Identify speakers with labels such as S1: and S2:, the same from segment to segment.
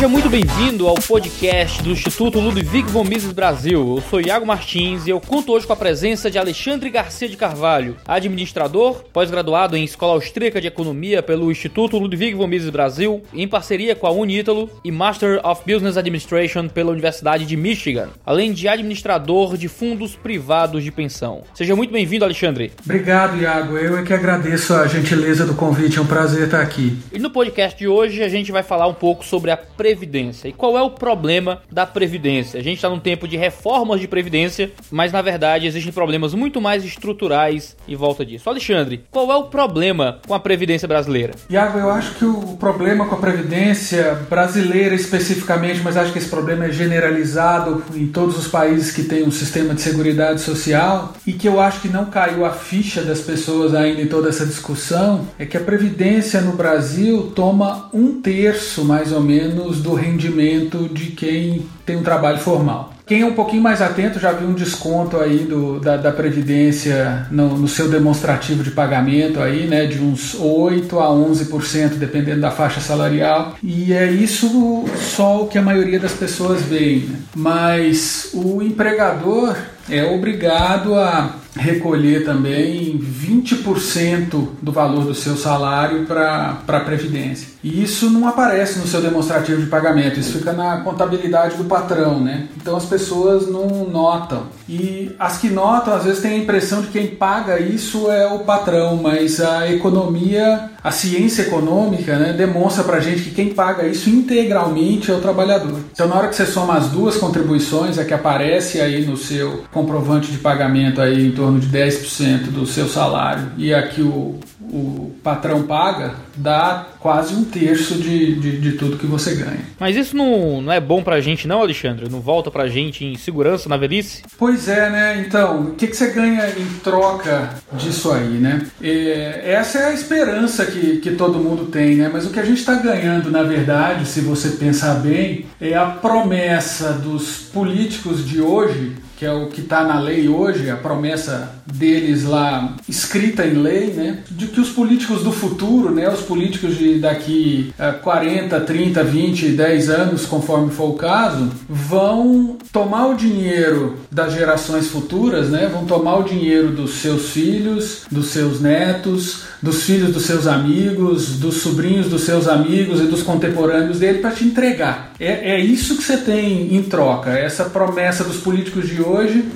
S1: Seja muito bem-vindo ao podcast do Instituto Ludwig von Mises Brasil. Eu sou Iago Martins e eu conto hoje com a presença de Alexandre Garcia de Carvalho, administrador, pós-graduado em Escola Austríaca de Economia pelo Instituto Ludwig von Mises Brasil, em parceria com a Unítalo, e Master of Business Administration pela Universidade de Michigan, além de administrador de fundos privados de pensão. Seja muito bem-vindo, Alexandre.
S2: Obrigado, Iago. Eu é que agradeço a gentileza do convite. É um prazer estar aqui.
S1: E no podcast de hoje a gente vai falar um pouco sobre a Previdência. E qual é o problema da Previdência? A gente está num tempo de reformas de Previdência, mas na verdade existem problemas muito mais estruturais em volta disso. Alexandre, qual é o problema com a Previdência brasileira?
S2: Iago, eu acho que o problema com a Previdência brasileira especificamente, mas acho que esse problema é generalizado em todos os países que têm um sistema de seguridade social e que eu acho que não caiu a ficha das pessoas ainda em toda essa discussão, é que a Previdência no Brasil toma um terço mais ou menos do rendimento de quem tem um trabalho formal. Quem é um pouquinho mais atento já viu um desconto aí do, da, da Previdência no, no, seu demonstrativo de pagamento aí, né, de uns 8 a 11%, dependendo da faixa salarial. E é isso só o que a maioria das pessoas vê. Né? Mas o empregador é obrigado a recolher também 20% do valor do seu salário para a Previdência. E isso não aparece no seu demonstrativo de pagamento, isso fica na contabilidade do patrão, né? Então as pessoas não notam. E as que notam, às vezes, têm a impressão de que quem paga isso é o patrão, mas a economia, a ciência econômica, né, demonstra pra gente que quem paga isso integralmente é o trabalhador. Então, na hora que você soma as duas contribuições, a que aparece aí no seu comprovante de pagamento aí em torno de 10% do seu salário e a que o, o patrão paga, dá quase um terço de, de, de, tudo que você ganha.
S1: Mas isso não, não é bom pra gente, não, Alexandre? Não volta pra gente em segurança na velhice?
S2: Pois é, né? Então, o que, que você ganha em troca disso aí, né? É, essa é a esperança que, que todo mundo tem, né? Mas o que a gente está ganhando, na verdade, se você pensar bem, é a promessa dos políticos de hoje que é o que está na lei hoje, a promessa deles lá escrita em lei, né, de que os políticos do futuro, né, os políticos de daqui a 40, 30, 20, 10 anos, conforme for o caso, vão tomar o dinheiro das gerações futuras, né, vão tomar o dinheiro dos seus filhos, dos seus netos, dos filhos dos seus amigos, dos sobrinhos dos seus amigos e dos contemporâneos dele para te entregar. É, é isso que você tem em troca, essa promessa dos políticos de hoje.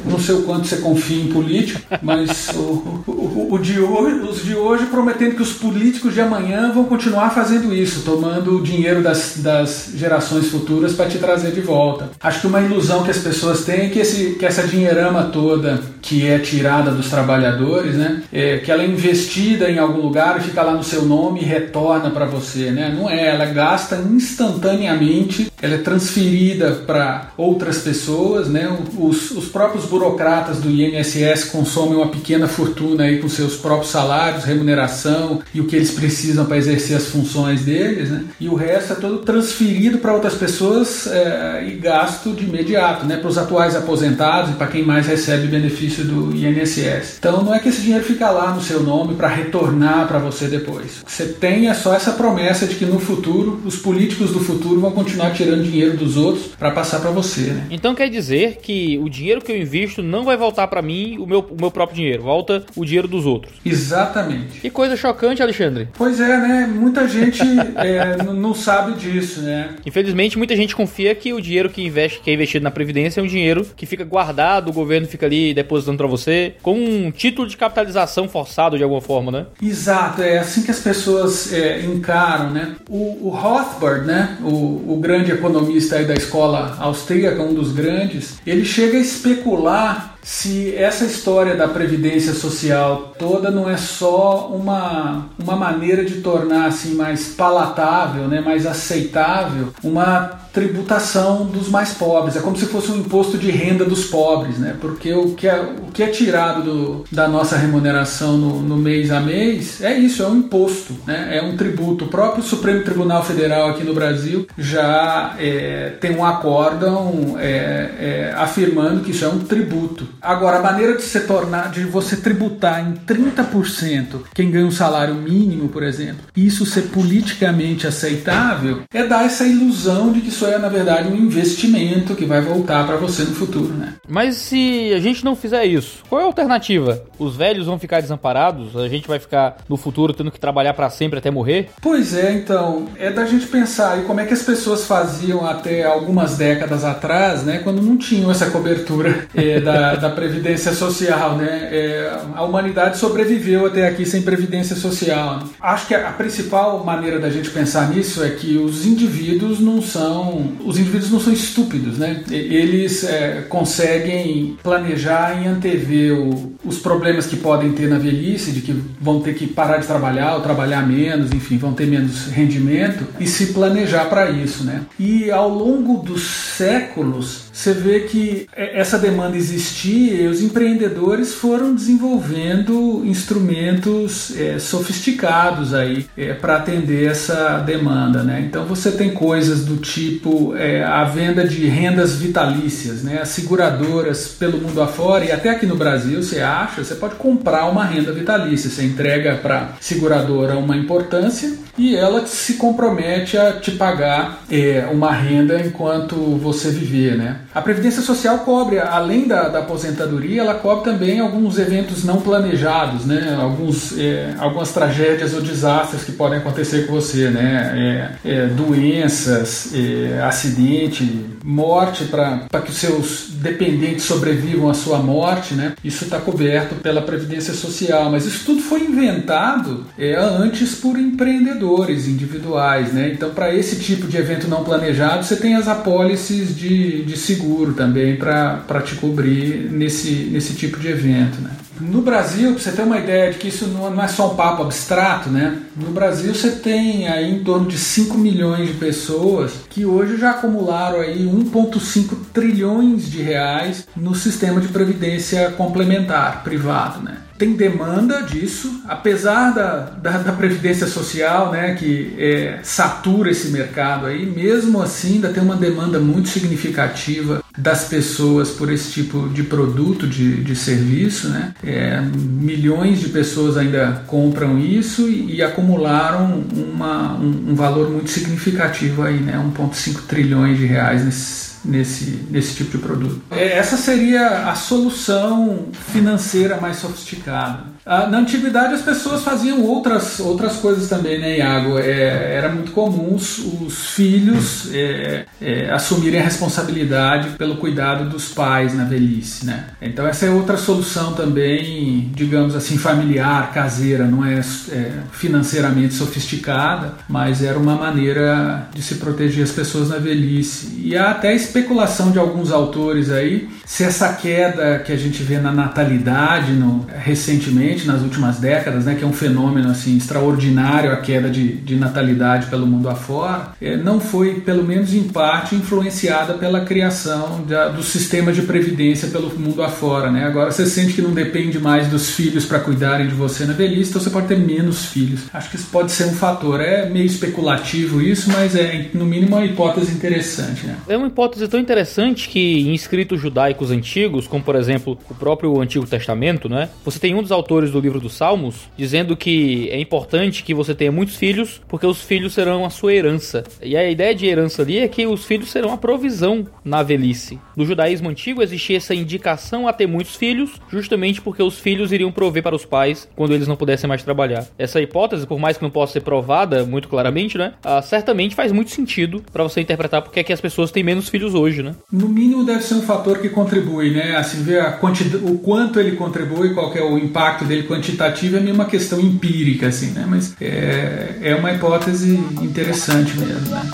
S2: Não sei o quanto você confia em político, mas o, o, o de hoje, os de hoje prometendo que os políticos de amanhã vão continuar fazendo isso, tomando o dinheiro das, das gerações futuras para te trazer de volta. Acho que uma ilusão que as pessoas têm é que, esse, que essa dinheirama toda que é tirada dos trabalhadores, né, é, que ela é investida em algum lugar, fica lá no seu nome e retorna para você, né? Não é, ela gasta instantaneamente, ela é transferida para outras pessoas, né? Os, os próprios burocratas do INSS consomem uma pequena fortuna aí com seus próprios salários, remuneração e o que eles precisam para exercer as funções deles, né? E o resto é todo transferido para outras pessoas é, e gasto de imediato, né? Para os atuais aposentados e para quem mais recebe benefício do INSS. Então não é que esse dinheiro fica lá no seu nome para retornar para você depois. Você tem é só essa promessa de que no futuro os políticos do futuro vão continuar tirando dinheiro dos outros para passar para você, né?
S1: Então quer dizer que o dinheiro que eu invisto não vai voltar para mim o meu, o meu próprio dinheiro, volta o dinheiro dos outros.
S2: Exatamente.
S1: Que coisa chocante, Alexandre.
S2: Pois é, né? Muita gente é, não sabe disso, né?
S1: Infelizmente, muita gente confia que o dinheiro que investe, que é investido na previdência, é um dinheiro que fica guardado, o governo fica ali depositando para você, com um título de capitalização forçado de alguma forma, né?
S2: Exato, é assim que as pessoas é, encaram, né? O, o Rothbard, né? O, o grande economista da escola austríaca, um dos grandes, ele chega a especular se essa história da previdência social toda não é só uma, uma maneira de tornar assim mais palatável, né, mais aceitável, uma tributação dos mais pobres. É como se fosse um imposto de renda dos pobres, né? Porque o que é, o que é tirado do, da nossa remuneração no, no mês a mês é isso, é um imposto, né? É um tributo. O próprio Supremo Tribunal Federal aqui no Brasil já é, tem um acórdão é, é, afirmando que isso é um tributo. Agora, a maneira de se tornar, de você tributar em 30% quem ganha um salário mínimo, por exemplo, isso ser politicamente aceitável, é dar essa ilusão de que isso é, na verdade, um investimento que vai voltar para você no futuro, né?
S1: Mas se a gente não fizer isso, qual é a alternativa? Os velhos vão ficar desamparados? A gente vai ficar no futuro tendo que trabalhar para sempre até morrer?
S2: Pois é, então, é da gente pensar aí como é que as pessoas faziam até algumas décadas atrás, né, quando não tinham essa cobertura é, da, da previdência social, né? É, a humanidade sobreviveu até aqui sem previdência social. Acho que a, a principal maneira da gente pensar nisso é que os indivíduos não são, os indivíduos não são estúpidos, né? Eles é, conseguem planejar e antever o, os problemas que podem ter na velhice, de que vão ter que parar de trabalhar ou trabalhar menos, enfim, vão ter menos rendimento e se planejar para isso, né? E ao longo dos séculos, você vê que essa demanda existia e os empreendedores foram desenvolvendo instrumentos é, sofisticados aí é, para atender essa demanda, né? Então você tem coisas do tipo é, a venda de rendas vitalícias, né? As seguradoras pelo mundo afora e até aqui no Brasil você acha, você pode comprar uma renda vitalícia, você entrega para seguradora uma importância e ela se compromete a te pagar é, uma renda enquanto você viver, né? A Previdência Social cobre, além da, da aposentadoria, ela cobre também alguns eventos não planejados, né? Alguns, é, algumas tragédias ou desastres que podem acontecer com você, né? É, é doenças, é, acidente, morte para que os seus dependentes sobrevivam à sua morte, né? Isso está coberto pela Previdência Social, mas isso tudo foi inventado é, antes por empreendedores individuais, né? Então, para esse tipo de evento não planejado, você tem as apólices de, de seguro também para te cobrir nesse, nesse tipo de evento, né? No Brasil, para você ter uma ideia de que isso não é só um papo abstrato, né? No Brasil você tem aí em torno de 5 milhões de pessoas que hoje já acumularam aí 1,5 trilhões de reais no sistema de previdência complementar privado, né? Tem demanda disso, apesar da, da, da, previdência social, né, que é, satura esse mercado aí, mesmo assim ainda tem uma demanda muito significativa das pessoas por esse tipo de produto, de, de serviço, né? É, milhões de pessoas ainda compram isso e, e acumularam uma, um, um, valor muito significativo aí, né, 1,5 trilhões de reais nesse nesse, nesse tipo de produto. É, essa seria a solução financeira mais sofisticada. Ah, na antiguidade as pessoas faziam outras, outras coisas também, né, Iago? É, era muito comum os, os filhos é, é, assumirem a responsabilidade pelo cuidado dos pais na velhice, né? Então essa é outra solução também, digamos assim, familiar, caseira, não é, é financeiramente sofisticada, mas era uma maneira de se proteger as pessoas na velhice. E há até especulação de alguns autores aí se essa queda que a gente vê na natalidade no, recentemente, nas últimas décadas, né, que é um fenômeno assim extraordinário a queda de, de natalidade pelo mundo afora, é, não foi, pelo menos em parte, influenciada pela criação da, do sistema de previdência pelo mundo afora. Né? Agora você sente que não depende mais dos filhos para cuidarem de você na velhice, então você pode ter menos filhos. Acho que isso pode ser um fator. É meio especulativo isso, mas é no mínimo uma hipótese interessante. Né?
S1: É uma hipótese tão interessante que em escritos judaicos antigos, como por exemplo o próprio Antigo Testamento, né? Você tem um dos autores do livro dos Salmos dizendo que é importante que você tenha muitos filhos, porque os filhos serão a sua herança. E a ideia de herança ali é que os filhos serão a provisão na velhice. No judaísmo antigo existia essa indicação a ter muitos filhos, justamente porque os filhos iriam prover para os pais quando eles não pudessem mais trabalhar. Essa hipótese, por mais que não possa ser provada muito claramente, né? Ah, certamente faz muito sentido para você interpretar porque é que as pessoas têm menos filhos hoje, né?
S2: No mínimo deve ser um fator que contribui, né? Assim, ver a quantidade, o quanto ele contribui, qual é o impacto dele quantitativo é meio uma questão empírica, assim, né? Mas é, é uma hipótese interessante mesmo, né?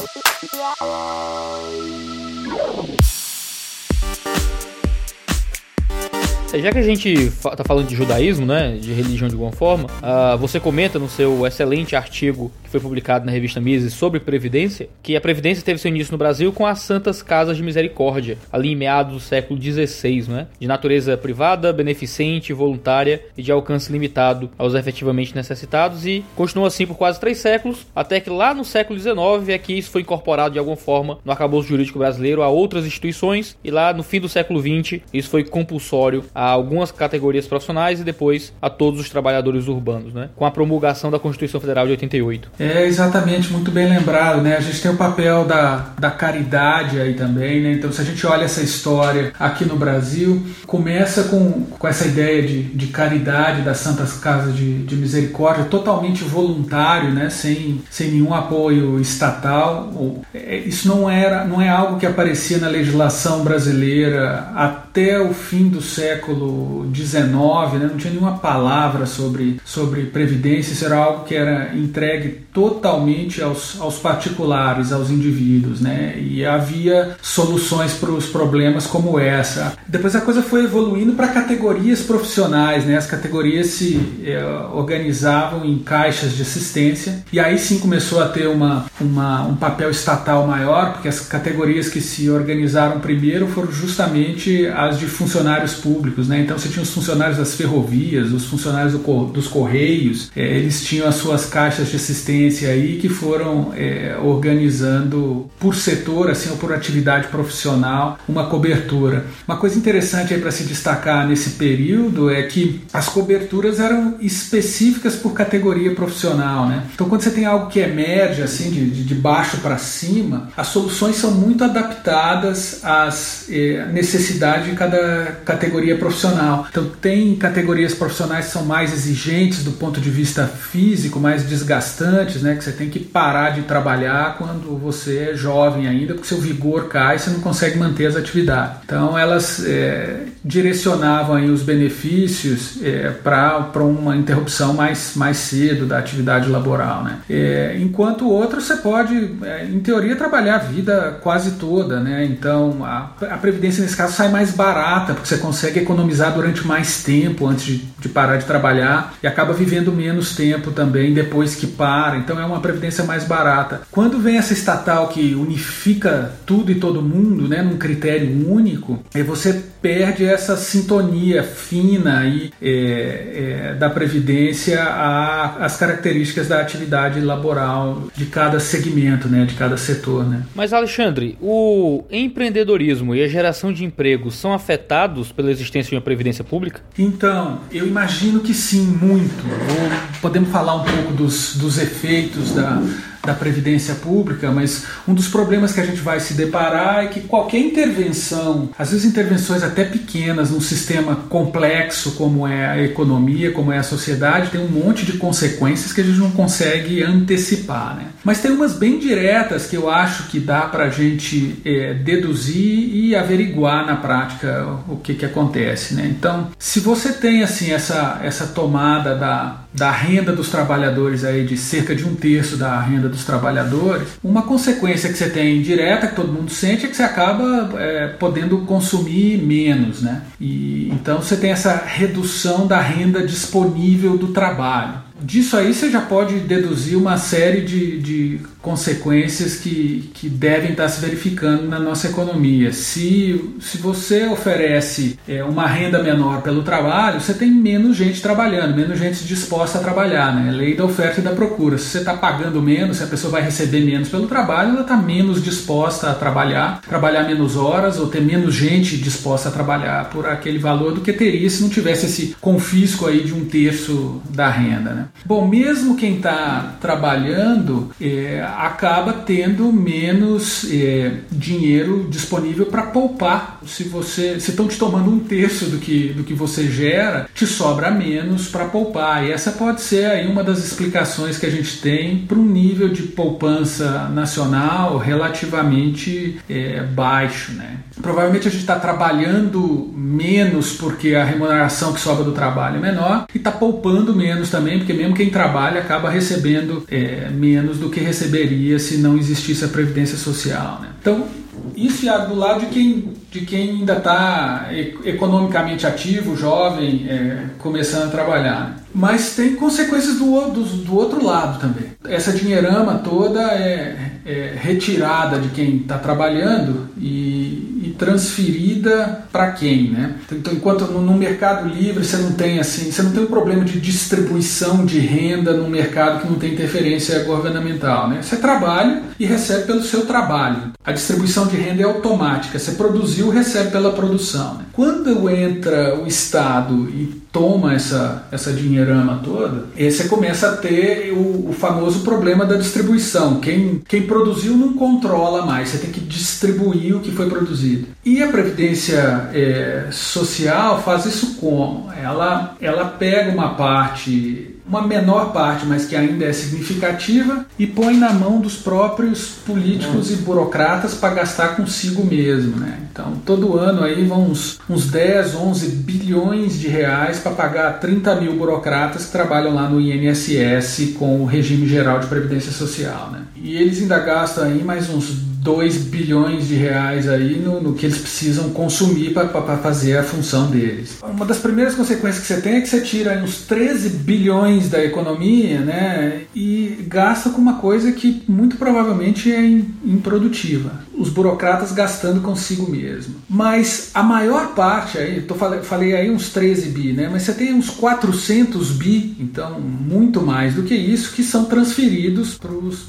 S1: É, já que a gente está falando de judaísmo, né, de religião de alguma forma, uh, você comenta no seu excelente artigo que foi publicado na revista Mises sobre Previdência, que a Previdência teve seu início no Brasil com as Santas Casas de Misericórdia, ali em meados do século XVI, né, de natureza privada, beneficente, voluntária e de alcance limitado aos efetivamente necessitados e continuou assim por quase três séculos, até que lá no século XIX é que isso foi incorporado de alguma forma no arcabouço jurídico brasileiro a outras instituições e lá no fim do século XX isso foi compulsório a algumas categorias profissionais e depois a todos os trabalhadores urbanos, né? Com a promulgação da Constituição Federal de 88.
S2: É exatamente, muito bem lembrado, né? A gente tem o papel da, da caridade aí também, né? Então, se a gente olha essa história aqui no Brasil, começa com, com essa ideia de, de caridade das Santas Casas de, de Misericórdia, totalmente voluntário, né? Sem, sem nenhum apoio estatal. É, isso não era, não é algo que aparecia na legislação brasileira até o fim do século XIX, né, não tinha nenhuma palavra sobre, sobre previdência, isso era algo que era entregue totalmente aos, aos particulares, aos indivíduos, né, e havia soluções para os problemas como essa. Depois a coisa foi evoluindo para categorias profissionais, né, as categorias se é, organizavam em caixas de assistência, e aí sim começou a ter uma, uma, um papel estatal maior, porque as categorias que se organizaram primeiro foram justamente as de funcionários públicos né? Então você tinha os funcionários das ferrovias, os funcionários do, dos correios, é, eles tinham as suas caixas de assistência aí que foram é, organizando por setor, assim, ou por atividade profissional, uma cobertura. Uma coisa interessante aí para se destacar nesse período é que as coberturas eram específicas por categoria profissional, né? Então quando você tem algo que emerge assim de, de baixo para cima, as soluções são muito adaptadas às é, necessidades de cada categoria profissional. Então, tem categorias profissionais que são mais exigentes do ponto de vista físico, mais desgastantes, né? Que você tem que parar de trabalhar quando você é jovem ainda, porque seu vigor cai você não consegue manter as atividades. Então, elas é, direcionavam aí os benefícios é, para uma interrupção mais, mais cedo da atividade laboral, né? É, enquanto outro, você pode, é, em teoria, trabalhar a vida quase toda, né? Então, a, a previdência nesse caso sai mais barata, porque você consegue economizar durante mais tempo antes de, de, parar de trabalhar e acaba vivendo menos tempo também depois que para. Então é uma previdência mais barata. Quando vem essa estatal que unifica tudo e todo mundo, né, num critério único, você perde essa sintonia fina aí, é, é, da previdência às características da atividade laboral de cada segmento, né, de cada setor, né.
S1: Mas Alexandre, o empreendedorismo e a geração de empregos são afetados pela existência de uma previdência pública?
S2: Então, eu imagino que sim, muito. podemos falar um pouco dos, dos efeitos da, da previdência pública, mas um dos problemas que a gente vai se deparar é que qualquer intervenção, às vezes intervenções até pequenas num sistema complexo como é a economia, como é a sociedade, tem um monte de consequências que a gente não consegue antecipar, né? Mas tem umas bem diretas que eu acho que dá para a gente é, deduzir e averiguar na prática o que, que acontece, né? Então, se você tem assim essa essa tomada da da renda dos trabalhadores aí de cerca de um terço da renda dos trabalhadores, uma consequência que você tem direta, que todo mundo sente, é que você acaba é, podendo consumir menos, né? E então você tem essa redução da renda disponível do trabalho. Disso aí você já pode deduzir uma série de, de consequências que, que devem estar se verificando na nossa economia. Se, se você oferece é, uma renda menor pelo trabalho, você tem menos gente trabalhando, menos gente disposta a trabalhar. Né? Lei da oferta e da procura. Se você está pagando menos, se a pessoa vai receber menos pelo trabalho, ela está menos disposta a trabalhar, trabalhar menos horas ou ter menos gente disposta a trabalhar por aquele valor do que teria se não tivesse esse confisco aí de um terço da renda. Né? Bom, mesmo quem está trabalhando é, acaba tendo menos é, dinheiro disponível para poupar. Se você se estão te tomando um terço do que, do que você gera, te sobra menos para poupar. E essa pode ser aí uma das explicações que a gente tem para um nível de poupança nacional relativamente é, baixo. Né? Provavelmente a gente está trabalhando menos porque a remuneração que sobra do trabalho é menor e está poupando menos também, porque mesmo quem trabalha acaba recebendo é, menos do que se não existisse a previdência social. Né? Então, isso, Iago, do lado de quem de quem ainda está economicamente ativo, jovem, é, começando a trabalhar. Mas tem consequências do, do, do, outro lado também. Essa dinheirama toda é, é retirada de quem está trabalhando e transferida para quem, né? Então, enquanto no, no, mercado livre você não tem assim, você não tem um problema de distribuição de renda num mercado que não tem interferência governamental, né? Você trabalha e recebe pelo seu trabalho. A distribuição de renda é automática. Você produziu, recebe pela produção. Né? Quando entra o Estado e toma essa, essa dinheirama toda, você começa a ter o, o, famoso problema da distribuição. Quem, quem produziu não controla mais, você tem que distribuir o que foi produzido. E a Previdência é, Social faz isso como? Ela, ela pega uma parte uma menor parte, mas que ainda é significativa, e põe na mão dos próprios políticos e burocratas para gastar consigo mesmo. Né? Então, todo ano aí vão uns, uns 10, 11 bilhões de reais para pagar 30 mil burocratas que trabalham lá no INSS com o regime geral de previdência social. Né? E eles ainda gastam aí mais uns 2 bilhões de reais aí no, no que eles precisam consumir para fazer a função deles. Uma das primeiras consequências que você tem é que você tira uns 13 bilhões da economia né, e gasta com uma coisa que muito provavelmente é improdutiva. Os burocratas gastando consigo mesmo. Mas a maior parte aí, tô, falei aí uns 13 bi, né, mas você tem uns 400 bi, então muito mais do que isso, que são transferidos para os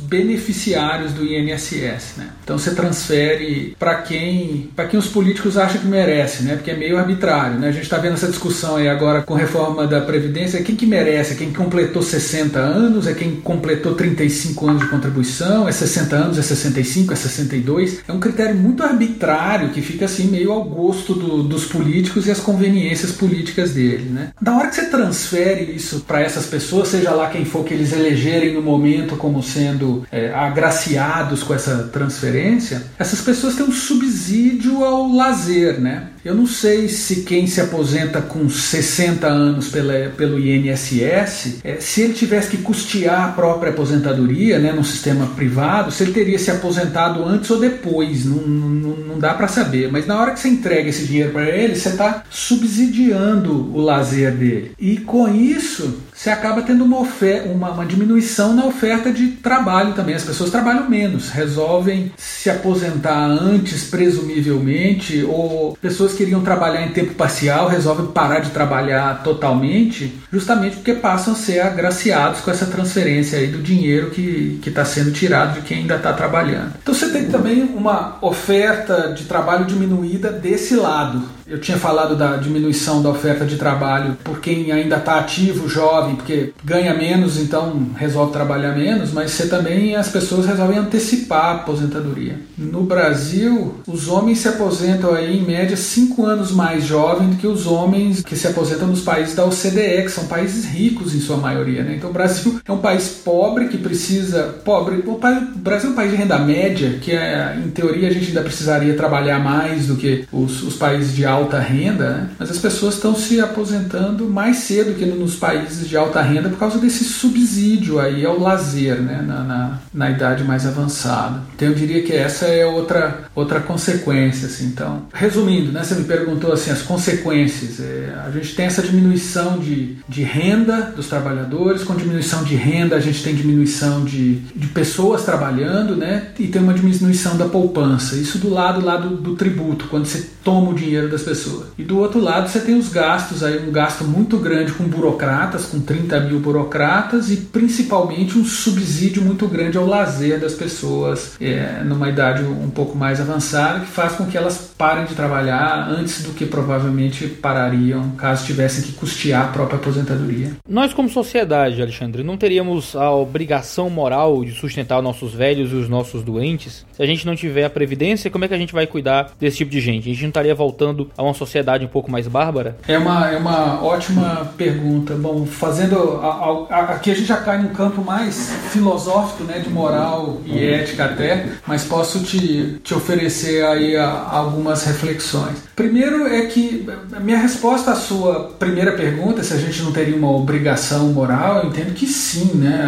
S2: beneficiários do INSS. Né? Então você transfere para quem, para quem os políticos acham que merece, né? Porque é meio arbitrário, né? A gente está vendo essa discussão aí agora com reforma da previdência, quem que merece? É quem completou 60 anos, é quem completou 35 anos de contribuição, é 60 anos, é 65, é 62. É um critério muito arbitrário que fica assim meio ao gosto do, dos políticos e as conveniências políticas dele, né? Da hora que você transfere isso para essas pessoas, seja lá quem for que eles elegerem no momento como sendo é, agraciados com essa transferência essas pessoas têm um subsídio ao lazer, né? Eu não sei se quem se aposenta com 60 anos pela, pelo INSS, é, se ele tivesse que custear a própria aposentadoria, né, no sistema privado, se ele teria se aposentado antes ou depois, não, não, não dá para saber. Mas na hora que você entrega esse dinheiro para ele, você está subsidiando o lazer dele. E com isso, você acaba tendo uma, uma, uma, diminuição na oferta de trabalho também. As pessoas trabalham menos, resolvem se aposentar antes, presumivelmente, ou pessoas que iriam trabalhar em tempo parcial resolvem parar de trabalhar totalmente, justamente porque passam a ser agraciados com essa transferência aí do dinheiro que está sendo tirado de quem ainda está trabalhando. Então você tem também uma oferta de trabalho diminuída desse lado. Eu tinha falado da diminuição da oferta de trabalho por quem ainda está ativo, jovem, porque ganha menos, então resolve trabalhar menos, mas você também as pessoas resolvem antecipar a aposentadoria. No Brasil, os homens se aposentam aí em média cinco anos mais jovens do que os homens que se aposentam nos países da OCDE, que são países ricos em sua maioria. Né? Então o Brasil é um país pobre que precisa. Pobre. O Brasil é um país de renda média, que é, em teoria a gente ainda precisaria trabalhar mais do que os, os países de alta alta renda, né? mas as pessoas estão se aposentando mais cedo que nos países de alta renda por causa desse subsídio aí ao lazer né? na, na, na idade mais avançada. Então eu diria que essa é outra, outra consequência. Assim. Então, resumindo, né? você me perguntou assim, as consequências. É, a gente tem essa diminuição de, de renda dos trabalhadores, com diminuição de renda a gente tem diminuição de, de pessoas trabalhando né? e tem uma diminuição da poupança. Isso do lado lá do, do tributo, quando você toma o dinheiro das pessoas. E do outro lado você tem os gastos aí, um gasto muito grande com burocratas, com 30 mil burocratas e principalmente um subsídio muito grande ao lazer das pessoas é, numa idade um pouco mais avançada, que faz com que elas parem de trabalhar antes do que provavelmente parariam caso tivessem que custear a própria aposentadoria.
S1: Nós como sociedade, Alexandre, não teríamos a obrigação moral de sustentar os nossos velhos e os nossos doentes? Se a gente não tiver a previdência, como é que a gente vai cuidar desse tipo de gente? A gente não estaria voltando a uma sociedade um pouco mais bárbara?
S2: É uma, é uma ótima pergunta. Bom, fazendo. A, a, aqui a gente já cai num campo mais filosófico, né, de moral e ética até, mas posso te, te oferecer aí a, algumas reflexões. Primeiro é que minha resposta à sua primeira pergunta, se a gente não teria uma obrigação moral, eu entendo que sim, né?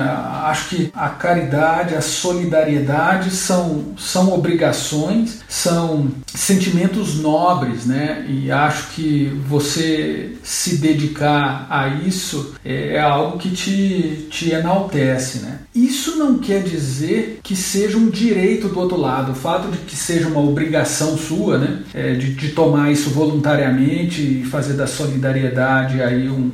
S2: Acho que a caridade, a solidariedade são, são obrigações, são sentimentos nobres, né? E acho que você se dedicar a isso é, é algo que te, te enaltece, né? Isso não quer dizer que seja um direito do outro lado. O fato de que seja uma obrigação sua, né? É, de, de, tomar isso voluntariamente e fazer da solidariedade aí um,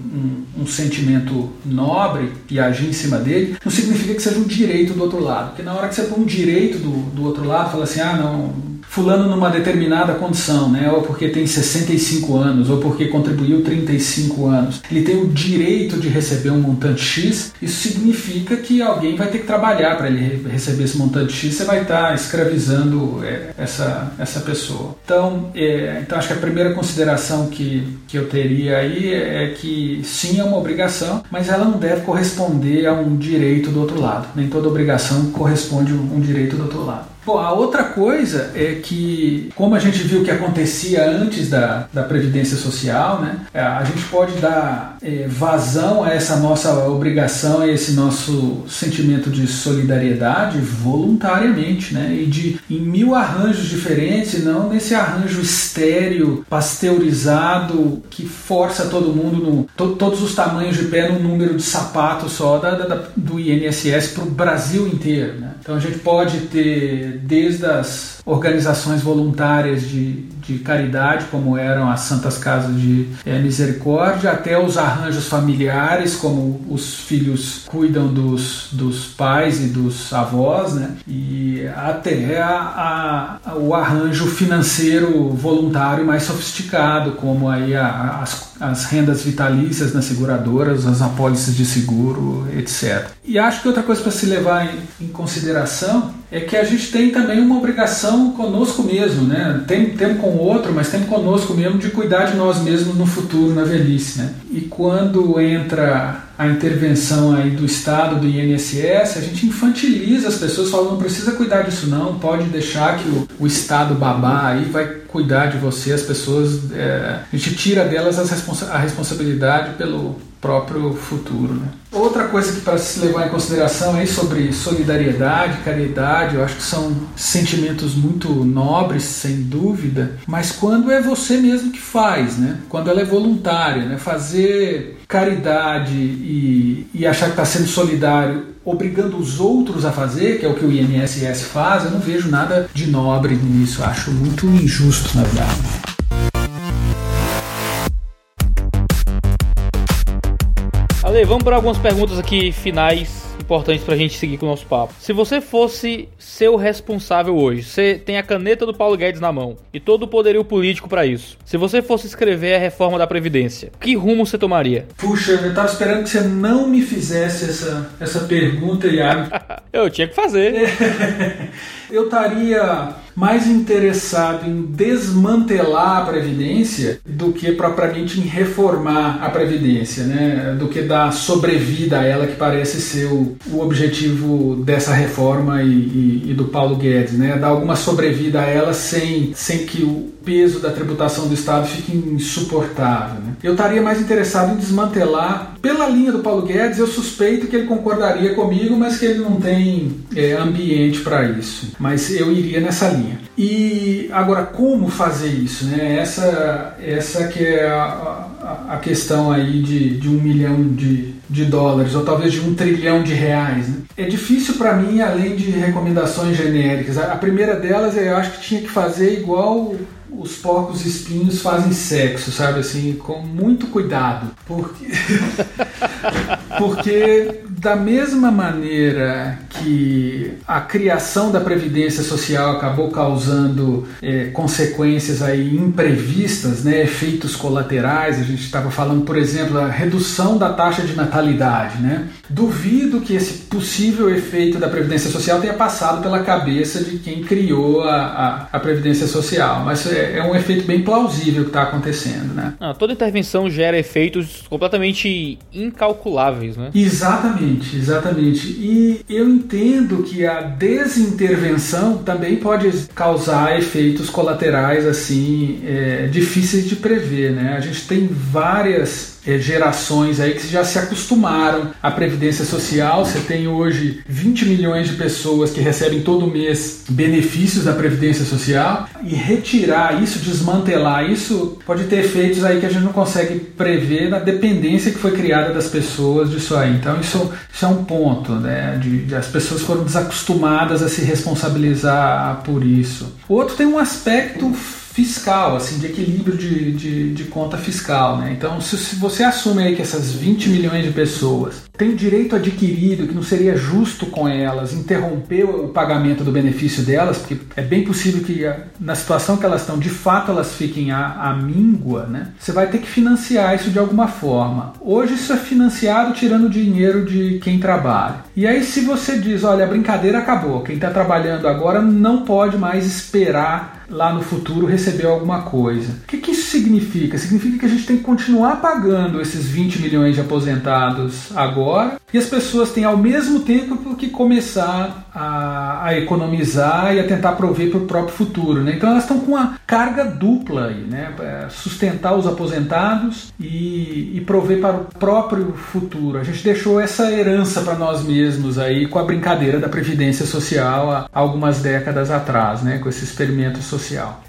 S2: um, um sentimento nobre e agir em cima dele, não significa que seja um direito do outro lado. Porque na hora que você põe um direito do, do outro lado, fala assim, ah, não, fulano numa determinada condição, né? ou porque tem 65 anos, ou porque contribuiu 35 anos, ele tem o direito de receber um montante X, isso significa que alguém vai ter que trabalhar para ele receber esse montante X, você vai estar tá escravizando é, essa, essa pessoa. Então, é, então, acho que a primeira consideração que, que eu teria aí é que sim, é uma obrigação, mas ela não deve corresponder a um direito do outro lado. Nem toda obrigação corresponde a um direito do outro lado. Bom, a outra coisa é que, como a gente viu que acontecia antes da, da Previdência Social, né, é, a gente pode dar é, vazão a essa nossa obrigação, a esse nosso sentimento de solidariedade voluntariamente, né, e de em mil arranjos diferentes, e não nesse arranjo estéreo, pasteurizado, que força todo mundo, no, to, todos os tamanhos de pé, num número de sapatos só da, da do INSS para o Brasil inteiro. Né? Então a gente pode ter desde as organizações voluntárias de, de caridade, como eram as Santas Casas de é, Misericórdia, até os arranjos familiares, como os filhos cuidam dos, dos pais e dos avós, né? e até a, a, o arranjo financeiro voluntário mais sofisticado, como aí a, as, as rendas vitalícias nas seguradoras, as apólices de seguro, etc. E acho que outra coisa para se levar em, em consideração é que a gente tem também uma obrigação conosco mesmo, né? Tem tempo com o outro, mas tem conosco mesmo de cuidar de nós mesmos no futuro, na velhice, né? E quando entra a intervenção aí do Estado, do INSS, a gente infantiliza as pessoas, falando não precisa cuidar disso não, pode deixar que o, o Estado babá aí vai cuidar de você, as pessoas, é, a gente tira delas responsa a responsabilidade pelo próprio futuro. Né? Outra coisa que para se levar em consideração é sobre solidariedade, caridade, eu acho que são sentimentos muito nobres, sem dúvida, mas quando é você mesmo que faz, né? quando ela é voluntária, né? fazer caridade e, e achar que está sendo solidário obrigando os outros a fazer, que é o que o INSS faz, eu não vejo nada de nobre nisso, acho muito injusto, na verdade.
S1: Ale, vamos para algumas perguntas aqui finais importantes pra gente seguir com o nosso papo. Se você fosse seu responsável hoje, você tem a caneta do Paulo Guedes na mão e todo o poderio político para isso. Se você fosse escrever a reforma da Previdência, que rumo você tomaria?
S2: Puxa, eu tava esperando que você não me fizesse essa, essa pergunta, Iago.
S1: eu tinha que fazer.
S2: eu estaria mais interessado em desmantelar a Previdência do que propriamente em reformar a Previdência, né? do que dar sobrevida a ela, que parece ser o, o objetivo dessa reforma e, e, e, do Paulo Guedes, né? dar alguma sobrevida a ela sem, sem que o peso da tributação do Estado fique insuportável. Né? Eu estaria mais interessado em desmantelar, pela linha do Paulo Guedes, eu suspeito que ele concordaria comigo, mas que ele não tem é, ambiente para isso. Mas eu iria nessa linha. E agora, como fazer isso? Né? Essa, essa que é a, a, a questão aí de, de um milhão de, de dólares, ou talvez de um trilhão de reais. Né? É difícil para mim, além de recomendações genéricas. A, a primeira delas eu acho que tinha que fazer igual os porcos espinhos fazem sexo, sabe assim, com muito cuidado, porque Porque da mesma maneira que a criação da Previdência Social acabou causando é, consequências aí imprevistas, né, efeitos colaterais, a gente estava falando, por exemplo, da redução da taxa de natalidade. Né? Duvido que esse possível efeito da Previdência Social tenha passado pela cabeça de quem criou a, a, a Previdência Social, mas é, é, um efeito bem plausível que está acontecendo. Né?
S1: Ah, toda intervenção gera efeitos completamente incalculáveis. Né?
S2: Exatamente. Exatamente, exatamente. E eu entendo que a desintervenção também pode causar efeitos colaterais assim é, difíceis de prever, né? A gente tem várias é, gerações aí que já se acostumaram à previdência social. Você tem hoje 20 milhões de pessoas que recebem todo mês benefícios da previdência social e retirar isso, desmantelar isso, pode ter efeitos aí que a gente não consegue prever na dependência que foi criada das pessoas disso aí. Então isso, isso é um ponto, né? De, de as pessoas foram desacostumadas a se responsabilizar por isso. Outro tem um aspecto fiscal, assim, de equilíbrio de, de, de conta fiscal. Né? Então, se, se, você assume aí que essas 20 milhões de pessoas têm direito adquirido, que não seria justo com elas interromper o pagamento do benefício delas, porque é bem possível que na situação que elas estão, de fato elas fiquem à, à míngua, né? você vai ter que financiar isso de alguma forma. Hoje isso é financiado tirando dinheiro de quem trabalha. E aí se você diz, olha, a brincadeira acabou, quem está trabalhando agora não pode mais esperar lá no futuro receber alguma coisa. O que, que, isso significa? Significa que a gente tem que continuar pagando esses 20 milhões de aposentados agora e as pessoas têm ao mesmo tempo que começar a, a economizar e a tentar prover para o próprio futuro. Né? Então elas estão com uma carga dupla aí, né? É sustentar os aposentados e, e prover para o próprio futuro. A gente deixou essa herança para nós mesmos aí com a brincadeira da Previdência Social há algumas décadas atrás, né? com esse experimento social.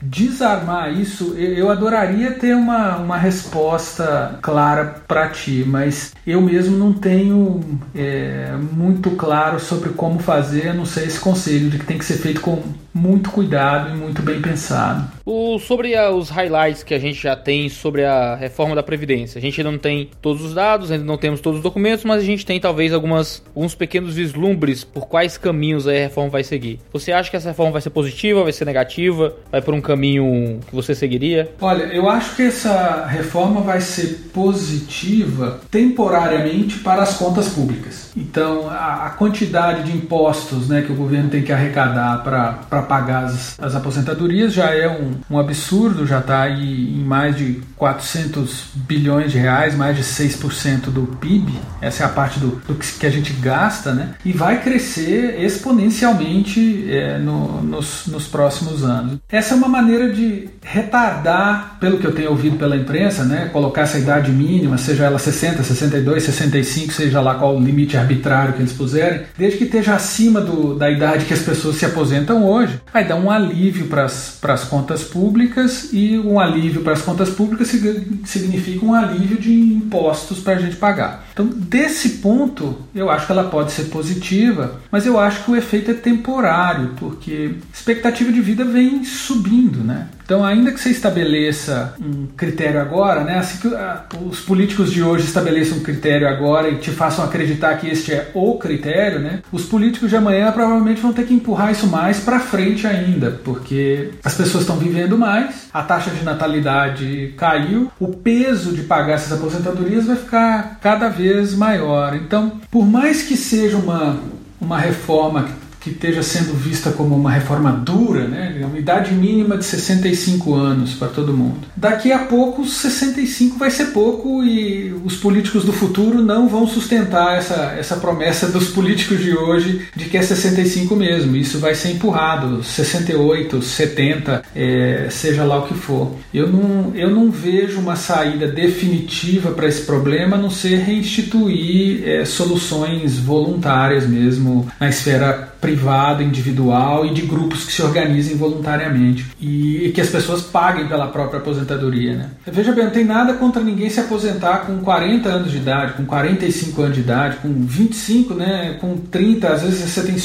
S2: Desarmar isso, eu adoraria ter uma, uma resposta clara para ti, mas eu mesmo não tenho é, muito claro sobre como fazer, a não sei esse conselho de que tem que ser feito com muito cuidado e muito bem pensado.
S1: O, sobre a, os highlights que a gente já tem sobre a reforma da Previdência. A gente ainda não tem todos os dados, ainda não temos todos os documentos, mas a gente tem talvez algumas, alguns pequenos vislumbres por quais caminhos a reforma vai seguir. Você acha que essa reforma vai ser positiva, vai ser negativa, vai por um caminho que você seguiria?
S2: Olha, eu acho que essa reforma vai ser positiva temporariamente para as contas públicas. Então, a, a quantidade de impostos né, que o governo tem que arrecadar para pagar as, as, aposentadorias já é um, um absurdo, já está em mais de 400 bilhões de reais, mais de 6% do PIB. Essa é a parte do, do que a gente gasta, né? E vai crescer exponencialmente é, no, nos, nos próximos anos. Essa é uma maneira de retardar, pelo que eu tenho ouvido pela imprensa, né? Colocar essa idade mínima, seja ela 60, 62, 65, seja lá qual o limite arbitrário que eles puserem, desde que esteja acima do, da idade que as pessoas se aposentam hoje, vai dar um alívio para as contas públicas e um alívio para as contas públicas significa um alívio de impostos para a gente pagar. Então, desse ponto, eu acho que ela pode ser positiva, mas eu acho que o efeito é temporário, porque expectativa de vida vem subindo, né? Então, ainda que você estabeleça um critério agora, né, assim que ah, os políticos de hoje estabeleçam um critério agora e te façam acreditar que este é o critério, né, os políticos de amanhã provavelmente vão ter que empurrar isso mais para frente ainda, porque as pessoas estão vivendo mais, a taxa de natalidade caiu, o peso de pagar essas aposentadorias vai ficar cada vez maior. Então, por mais que seja uma, uma reforma que esteja sendo vista como uma reforma dura, né? uma idade mínima de 65 anos para todo mundo. Daqui a pouco, 65 vai ser pouco e os políticos do futuro não vão sustentar essa, essa promessa dos políticos de hoje de que é 65 mesmo. Isso vai ser empurrado, 68, 70, é, seja lá o que for. Eu não, eu não vejo uma saída definitiva para esse problema a não ser reinstituir é, soluções voluntárias mesmo na esfera privada, individual e de grupos que se organizem voluntariamente e, e que as pessoas paguem pela própria aposentadoria. Né? Veja bem, não tem nada contra ninguém se aposentar com 40 anos de idade, com 45 anos de idade, com 25, né, com 30, às vezes você tem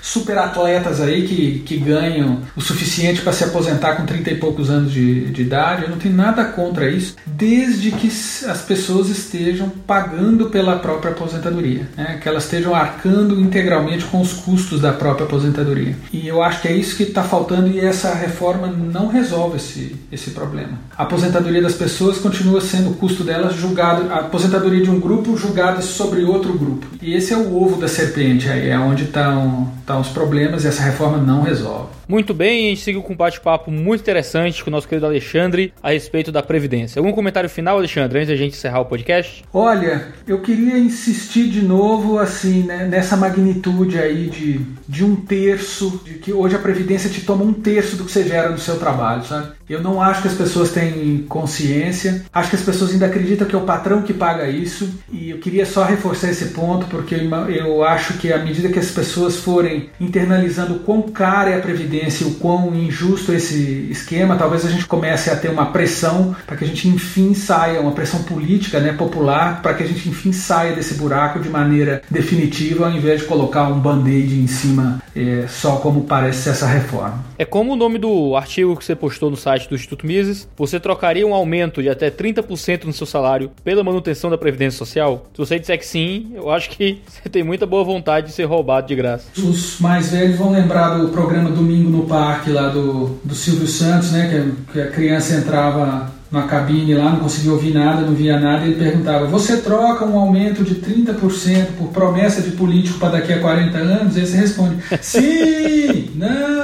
S2: super atletas aí que, que ganham o suficiente para se aposentar com 30 e poucos anos de, de idade. Eu não tenho nada contra isso, desde que as pessoas estejam pagando pela própria aposentadoria, né? que elas estejam arcando integralmente com os custos da própria aposentadoria. E eu acho que é isso que está faltando e essa reforma não resolve esse, esse problema. A aposentadoria das pessoas continua sendo o custo delas julgado, a aposentadoria de um grupo julgada sobre outro grupo. E esse é o ovo da serpente aí, é onde estão tá os problemas e essa reforma não resolve.
S1: Muito bem, a gente seguiu com um bate-papo muito interessante com o nosso querido Alexandre a respeito da Previdência. Algum comentário final, Alexandre, antes da gente encerrar o podcast?
S2: Olha, eu queria insistir de novo assim né, nessa magnitude aí de, de um terço, de que hoje a Previdência te toma um terço do que você gera no seu trabalho, sabe? Eu não acho que as pessoas têm consciência, acho que as pessoas ainda acreditam que é o patrão que paga isso, e eu queria só reforçar esse ponto, porque eu acho que à medida que as pessoas forem internalizando o quão cara é a Previdência, evidência o quão injusto esse esquema, talvez a gente comece a ter uma pressão para que a gente enfim saia, uma pressão política, né, popular, para que a gente enfim saia desse buraco de maneira definitiva, ao invés de colocar um band-aid em cima, é, só como parece essa reforma.
S1: É como o nome do artigo que você postou no site do Instituto Mises, você trocaria um aumento de até 30% no seu salário pela manutenção da Previdência Social? Se você disser que sim, eu acho que você tem muita boa vontade de ser roubado de graça.
S2: Os mais velhos vão lembrar do programa Domingo no parque lá do, do Silvio Santos, né? Que, que a criança entrava na cabine lá, não conseguia ouvir nada, não via nada, e ele perguntava: Você troca um aumento de 30% por promessa de político para daqui a 40 anos? Aí você responde: Sim! não?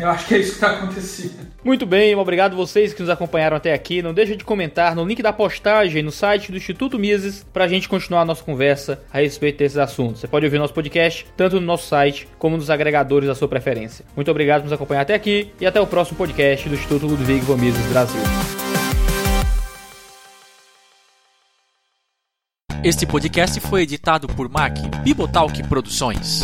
S2: Eu acho que é isso que está acontecendo.
S1: Muito bem, obrigado vocês que nos acompanharam até aqui. Não deixe de comentar no link da postagem no site do Instituto Mises para a gente continuar a nossa conversa a respeito desses assuntos. Você pode ouvir nosso podcast tanto no nosso site como nos agregadores da sua preferência. Muito obrigado por nos acompanhar até aqui e até o próximo podcast do Instituto Ludwig von Mises Brasil. Este podcast foi editado por Mac Bibotalk Produções.